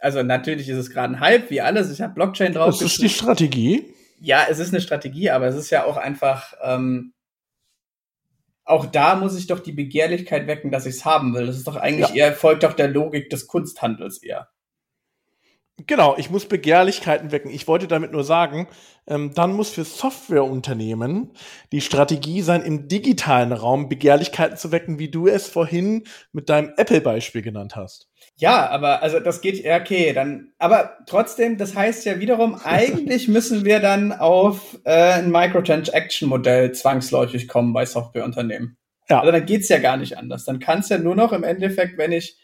also natürlich ist es gerade ein Hype, wie alles. Ich habe Blockchain drauf. Das ist die Strategie. Ja, es ist eine Strategie, aber es ist ja auch einfach auch da muss ich doch die Begehrlichkeit wecken, dass ich es haben will. Das ist doch eigentlich ja. eher, folgt doch der Logik des Kunsthandels eher. Genau, ich muss Begehrlichkeiten wecken. Ich wollte damit nur sagen, ähm, dann muss für Softwareunternehmen die Strategie sein, im digitalen Raum Begehrlichkeiten zu wecken, wie du es vorhin mit deinem Apple-Beispiel genannt hast. Ja, aber also das geht, ja, okay, dann, aber trotzdem, das heißt ja wiederum, eigentlich müssen wir dann auf äh, ein Microtransaction-Modell zwangsläufig kommen bei Softwareunternehmen. Ja. Also dann geht's ja gar nicht anders. Dann kann es ja nur noch im Endeffekt, wenn ich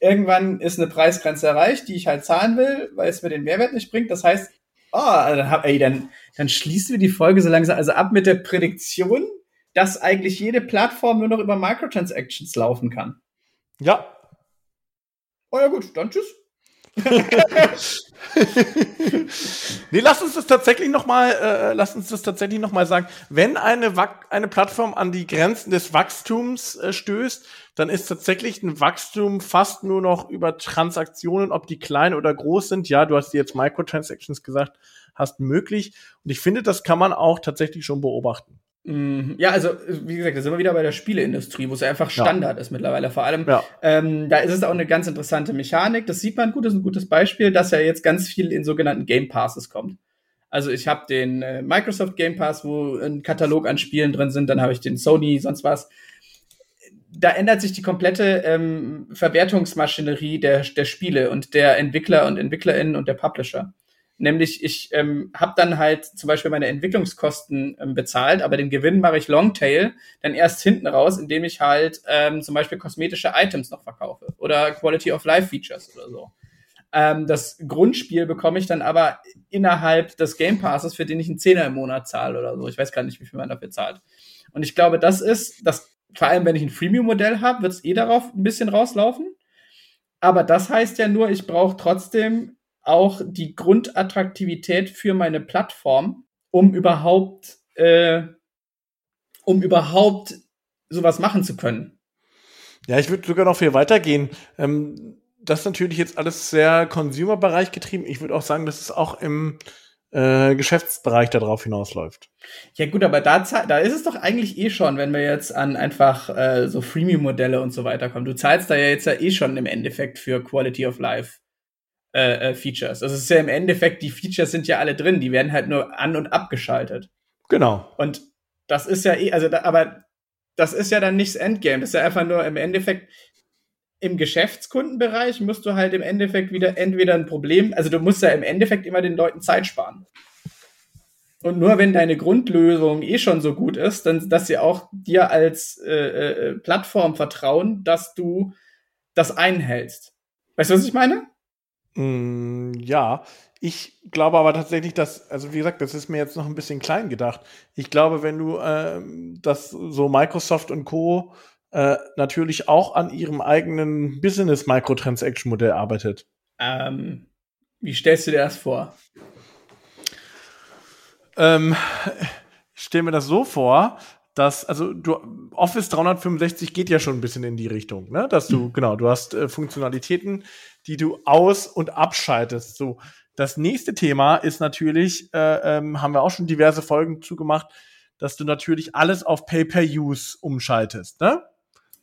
irgendwann ist eine Preisgrenze erreicht, die ich halt zahlen will, weil es mir den Mehrwert nicht bringt. Das heißt, oh, also dann, hab, ey, dann, dann schließen wir die Folge so langsam, also ab mit der Prädiktion, dass eigentlich jede Plattform nur noch über Microtransactions laufen kann. Ja. Oh ja, gut, dann tschüss. nee, lass uns das tatsächlich noch mal, äh, lass uns das tatsächlich noch sagen. Wenn eine, eine Plattform an die Grenzen des Wachstums äh, stößt, dann ist tatsächlich ein Wachstum fast nur noch über Transaktionen, ob die klein oder groß sind. Ja, du hast jetzt Microtransactions gesagt, hast möglich. Und ich finde, das kann man auch tatsächlich schon beobachten. Mhm. Ja, also wie gesagt, da sind wir wieder bei der Spieleindustrie, wo es einfach Standard ja. ist mittlerweile. Vor allem, ja. ähm, da ist es auch eine ganz interessante Mechanik. Das sieht man gut, das ist ein gutes Beispiel, dass ja jetzt ganz viel in sogenannten Game Passes kommt. Also ich habe den äh, Microsoft Game Pass, wo ein Katalog an Spielen drin sind, dann habe ich den Sony, sonst was da ändert sich die komplette ähm, Verwertungsmaschinerie der, der Spiele und der Entwickler und EntwicklerInnen und der Publisher. Nämlich, ich ähm, habe dann halt zum Beispiel meine Entwicklungskosten ähm, bezahlt, aber den Gewinn mache ich Longtail dann erst hinten raus, indem ich halt ähm, zum Beispiel kosmetische Items noch verkaufe oder Quality of Life Features oder so. Ähm, das Grundspiel bekomme ich dann aber innerhalb des Game Passes, für den ich einen Zehner im Monat zahle oder so. Ich weiß gar nicht, wie viel man dafür zahlt. Und ich glaube, das ist das vor allem wenn ich ein Freemium-Modell habe, wird es eh darauf ein bisschen rauslaufen. Aber das heißt ja nur, ich brauche trotzdem auch die Grundattraktivität für meine Plattform, um überhaupt, äh, um überhaupt sowas machen zu können. Ja, ich würde sogar noch viel weitergehen. Ähm, das ist natürlich jetzt alles sehr Consumer-Bereich getrieben. Ich würde auch sagen, das ist auch im äh, Geschäftsbereich darauf hinausläuft. Ja gut, aber da, da ist es doch eigentlich eh schon, wenn wir jetzt an einfach äh, so Freemium-Modelle und so weiter kommen. Du zahlst da ja jetzt ja eh schon im Endeffekt für Quality of Life äh, äh, Features. Also es ist ja im Endeffekt, die Features sind ja alle drin, die werden halt nur an- und abgeschaltet. Genau. Und das ist ja eh, also da, aber das ist ja dann nicht das Endgame. Das ist ja einfach nur im Endeffekt, im Geschäftskundenbereich musst du halt im Endeffekt wieder entweder ein Problem, also du musst ja im Endeffekt immer den Leuten Zeit sparen. Und nur wenn deine Grundlösung eh schon so gut ist, dann, dass sie auch dir als äh, äh, Plattform vertrauen, dass du das einhältst. Weißt du, was ich meine? Mm, ja, ich glaube aber tatsächlich, dass, also wie gesagt, das ist mir jetzt noch ein bisschen klein gedacht. Ich glaube, wenn du ähm, das so Microsoft und Co äh, natürlich auch an ihrem eigenen Business-Microtransaction-Modell arbeitet. Ähm, wie stellst du dir das vor? Ähm, ich stelle mir das so vor, dass, also du, Office 365 geht ja schon ein bisschen in die Richtung, ne? Dass du, mhm. genau, du hast äh, Funktionalitäten, die du aus- und abschaltest. So, das nächste Thema ist natürlich, äh, ähm, haben wir auch schon diverse Folgen zugemacht, dass du natürlich alles auf Pay-per-Use umschaltest, ne?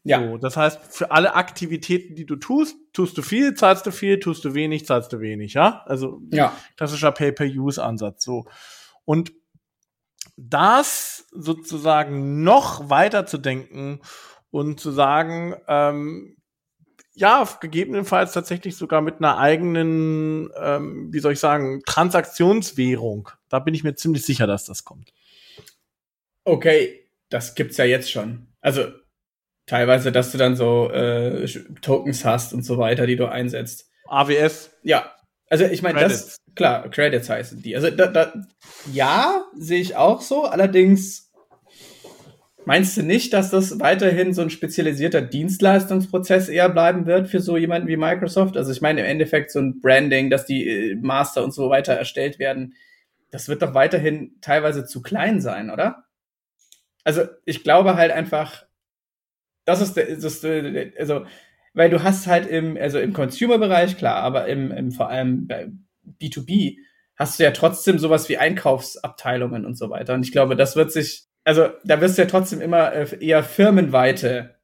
Ja. So, das heißt, für alle Aktivitäten, die du tust, tust du viel, zahlst du viel, tust du wenig, zahlst du wenig, ja? Also ja. klassischer Pay-per-Use-Ansatz. So. Und das sozusagen noch weiter zu denken und zu sagen, ähm, ja, gegebenenfalls tatsächlich sogar mit einer eigenen, ähm, wie soll ich sagen, Transaktionswährung. Da bin ich mir ziemlich sicher, dass das kommt. Okay, das gibt's ja jetzt schon. Also teilweise, dass du dann so äh, Tokens hast und so weiter, die du einsetzt. AWS. Ja. Also ich meine, das klar, Credits heißen die. Also da, da, ja, sehe ich auch so. Allerdings meinst du nicht, dass das weiterhin so ein spezialisierter Dienstleistungsprozess eher bleiben wird für so jemanden wie Microsoft? Also ich meine im Endeffekt so ein Branding, dass die äh, Master und so weiter erstellt werden, das wird doch weiterhin teilweise zu klein sein, oder? Also ich glaube halt einfach, das ist, das ist also, weil du hast halt im, also im Consumer-Bereich, klar, aber im, im vor allem bei B2B hast du ja trotzdem sowas wie Einkaufsabteilungen und so weiter. Und ich glaube, das wird sich, also da wirst du ja trotzdem immer äh, eher firmenweite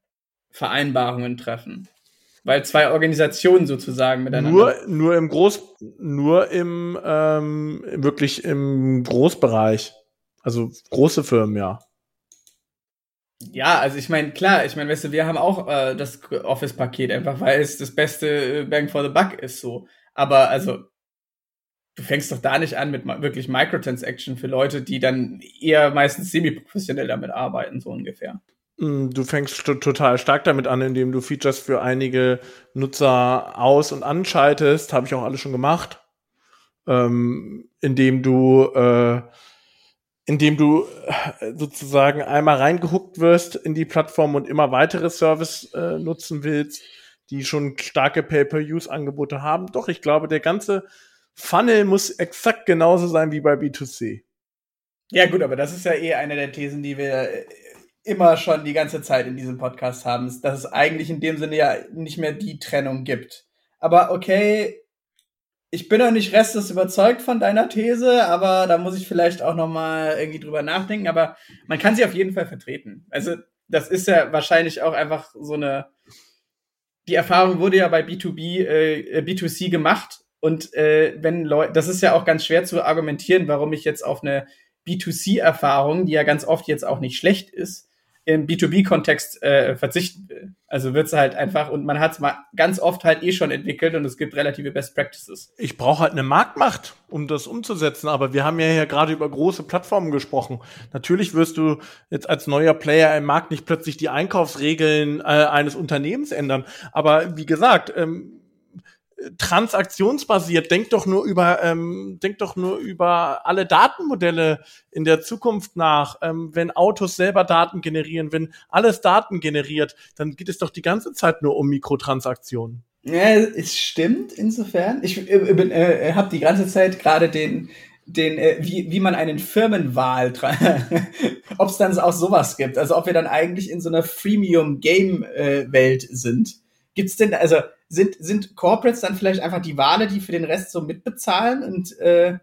Vereinbarungen treffen. weil zwei Organisationen sozusagen miteinander. Nur, nur im Groß, nur im ähm, wirklich im Großbereich. Also große Firmen, ja. Ja, also ich meine, klar, ich meine, weißt du, wir haben auch äh, das Office-Paket, einfach weil es das beste äh, Bang for the Buck ist so. Aber also, du fängst doch da nicht an mit wirklich Microtransaction für Leute, die dann eher meistens semi-professionell damit arbeiten, so ungefähr. Mm, du fängst total stark damit an, indem du Features für einige Nutzer aus- und anschaltest. Habe ich auch alles schon gemacht. Ähm, indem du äh, indem du äh, sozusagen einmal reingehuckt wirst in die Plattform und immer weitere Service äh, nutzen willst, die schon starke Pay-per-Use-Angebote haben. Doch, ich glaube, der ganze Funnel muss exakt genauso sein wie bei B2C. Ja, gut, aber das ist ja eh eine der Thesen, die wir äh, immer schon die ganze Zeit in diesem Podcast haben, dass es eigentlich in dem Sinne ja nicht mehr die Trennung gibt. Aber okay, ich bin noch nicht restlos überzeugt von deiner These, aber da muss ich vielleicht auch noch mal irgendwie drüber nachdenken. Aber man kann sie auf jeden Fall vertreten. Also das ist ja wahrscheinlich auch einfach so eine. Die Erfahrung wurde ja bei B2B, äh, B2C gemacht und äh, wenn Leute, das ist ja auch ganz schwer zu argumentieren, warum ich jetzt auf eine B2C-Erfahrung, die ja ganz oft jetzt auch nicht schlecht ist, im B2B-Kontext äh, verzichten. Also wird es halt einfach, und man hat es mal ganz oft halt eh schon entwickelt und es gibt relative Best Practices. Ich brauche halt eine Marktmacht, um das umzusetzen, aber wir haben ja hier gerade über große Plattformen gesprochen. Natürlich wirst du jetzt als neuer Player im Markt nicht plötzlich die Einkaufsregeln äh, eines Unternehmens ändern. Aber wie gesagt, ähm, transaktionsbasiert. Denk doch nur über, ähm, denk doch nur über alle Datenmodelle in der Zukunft nach. Ähm, wenn Autos selber Daten generieren, wenn alles Daten generiert, dann geht es doch die ganze Zeit nur um Mikrotransaktionen. Ja, es stimmt insofern. Ich äh, äh, habe die ganze Zeit gerade den den, äh, wie, wie man einen Firmenwahl, ob es dann auch sowas gibt, also ob wir dann eigentlich in so einer Freemium-Game-Welt äh, sind. Gibt's denn, also sind, sind Corporates dann vielleicht einfach die Wale, die für den Rest so mitbezahlen und äh,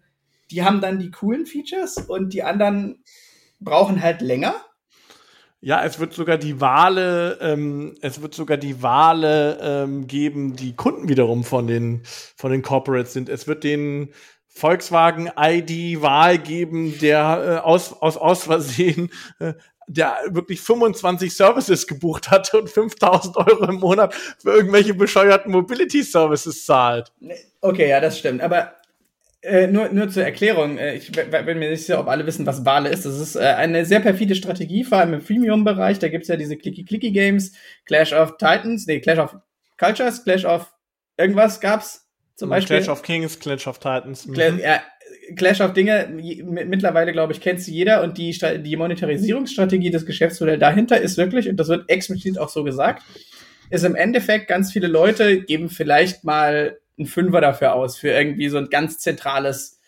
die haben dann die coolen Features und die anderen brauchen halt länger? Ja, es wird sogar die Wale, ähm, es wird sogar die Wale ähm, geben, die Kunden wiederum von den von den Corporates sind. Es wird den Volkswagen ID Wahl geben, der äh, aus aus aus Versehen äh, der wirklich 25 Services gebucht hatte und 5000 Euro im Monat für irgendwelche bescheuerten Mobility Services zahlt. Okay, ja, das stimmt. Aber äh, nur, nur zur Erklärung, äh, ich bin mir nicht sicher, ob alle wissen, was Wale ist. Das ist äh, eine sehr perfide Strategie, vor allem im Freemium-Bereich. Da gibt's ja diese Clicky-Clicky-Games, Clash of Titans, nee, Clash of Cultures, Clash of irgendwas gab's zum Beispiel. Clash of Kings, Clash of Titans. Clash, mhm. ja, Clash of Dinge, mittlerweile, glaube ich, kennt sie jeder und die, die Monetarisierungsstrategie des Geschäftsmodells dahinter ist wirklich, und das wird explizit auch so gesagt, ist im Endeffekt, ganz viele Leute geben vielleicht mal einen Fünfer dafür aus, für irgendwie so ein ganz zentrales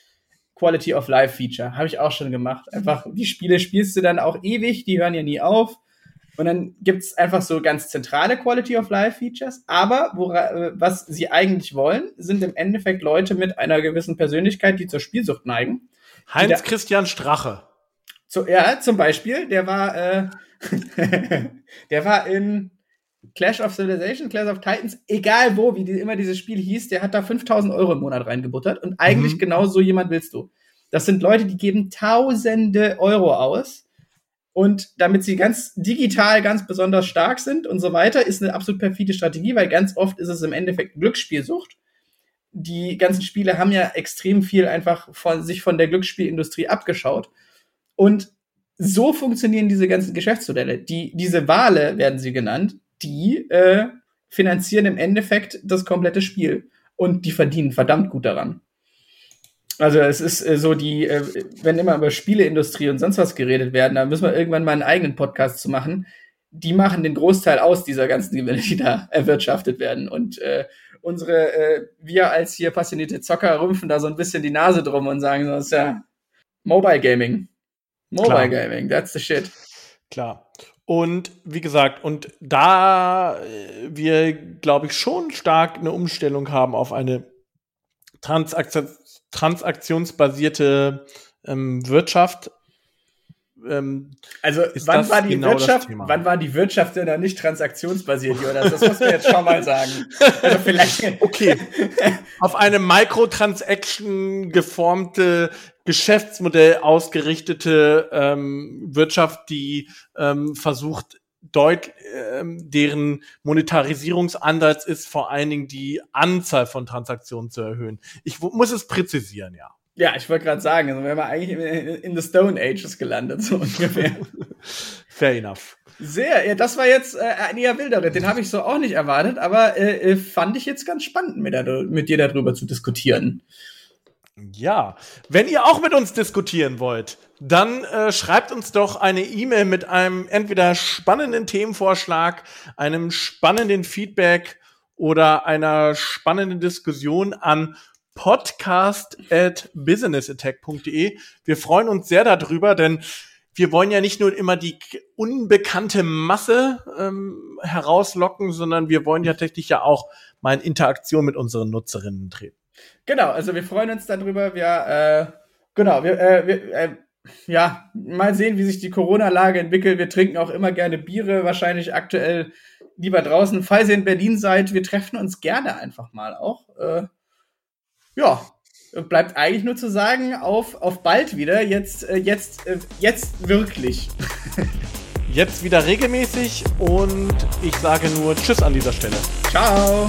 Quality of Life Feature. Habe ich auch schon gemacht. Einfach, die Spiele spielst du dann auch ewig, die hören ja nie auf. Und dann gibt's einfach so ganz zentrale Quality of Life Features. Aber wora, äh, was sie eigentlich wollen, sind im Endeffekt Leute mit einer gewissen Persönlichkeit, die zur Spielsucht neigen. Heinz Christian Strache. Zu, ja, zum Beispiel, der war, äh, der war in Clash of Civilization, Clash of Titans, egal wo, wie die, immer dieses Spiel hieß, der hat da 5000 Euro im Monat reingebuttert. Und eigentlich mhm. genau so jemand willst du. Das sind Leute, die geben tausende Euro aus und damit sie ganz digital ganz besonders stark sind und so weiter, ist eine absolut perfide Strategie, weil ganz oft ist es im Endeffekt Glücksspielsucht. Die ganzen Spiele haben ja extrem viel einfach von sich von der Glücksspielindustrie abgeschaut. Und so funktionieren diese ganzen Geschäftsmodelle. Die, diese Wale werden sie genannt, die äh, finanzieren im Endeffekt das komplette Spiel. Und die verdienen verdammt gut daran. Also es ist äh, so die, äh, wenn immer über Spieleindustrie und sonst was geredet werden, da müssen wir irgendwann mal einen eigenen Podcast zu machen. Die machen den Großteil aus dieser ganzen Gewinne, die da erwirtschaftet werden. Und äh, unsere, äh, wir als hier passionierte Zocker rümpfen da so ein bisschen die Nase drum und sagen so, das ist ja Mobile Gaming. Mobile Klar. Gaming, that's the shit. Klar. Und wie gesagt, und da äh, wir, glaube ich, schon stark eine Umstellung haben auf eine Transaktion transaktionsbasierte ähm, Wirtschaft ähm, also wann war die genau Wirtschaft, wann war die Wirtschaft denn noch nicht transaktionsbasiert, Jonas? Das muss man jetzt schon mal sagen. Also vielleicht. okay. Auf eine Microtransaction geformte Geschäftsmodell ausgerichtete ähm, Wirtschaft, die ähm, versucht, deut ähm, deren Monetarisierungsansatz ist vor allen Dingen die Anzahl von Transaktionen zu erhöhen. Ich muss es präzisieren, ja. Ja, ich wollte gerade sagen, also wir eigentlich in, in the Stone Ages gelandet, so ungefähr. Fair enough. Sehr, ja, das war jetzt äh, ein eher wilderer, den habe ich so auch nicht erwartet, aber äh, äh, fand ich jetzt ganz spannend, mit, mit dir darüber zu diskutieren. Ja, wenn ihr auch mit uns diskutieren wollt, dann äh, schreibt uns doch eine E-Mail mit einem entweder spannenden Themenvorschlag, einem spannenden Feedback oder einer spannenden Diskussion an podcast at businessattack.de. Wir freuen uns sehr darüber, denn wir wollen ja nicht nur immer die unbekannte Masse ähm, herauslocken, sondern wir wollen ja tatsächlich ja auch mal in Interaktion mit unseren Nutzerinnen treten. Genau, also wir freuen uns darüber. Wir, äh, genau, wir, äh, wir äh, ja, mal sehen, wie sich die Corona-Lage entwickelt. Wir trinken auch immer gerne Biere, wahrscheinlich aktuell lieber draußen. Falls ihr in Berlin seid, wir treffen uns gerne einfach mal auch. Äh, ja, bleibt eigentlich nur zu sagen, auf, auf bald wieder. Jetzt, äh, jetzt, äh, jetzt wirklich. jetzt wieder regelmäßig und ich sage nur Tschüss an dieser Stelle. Ciao.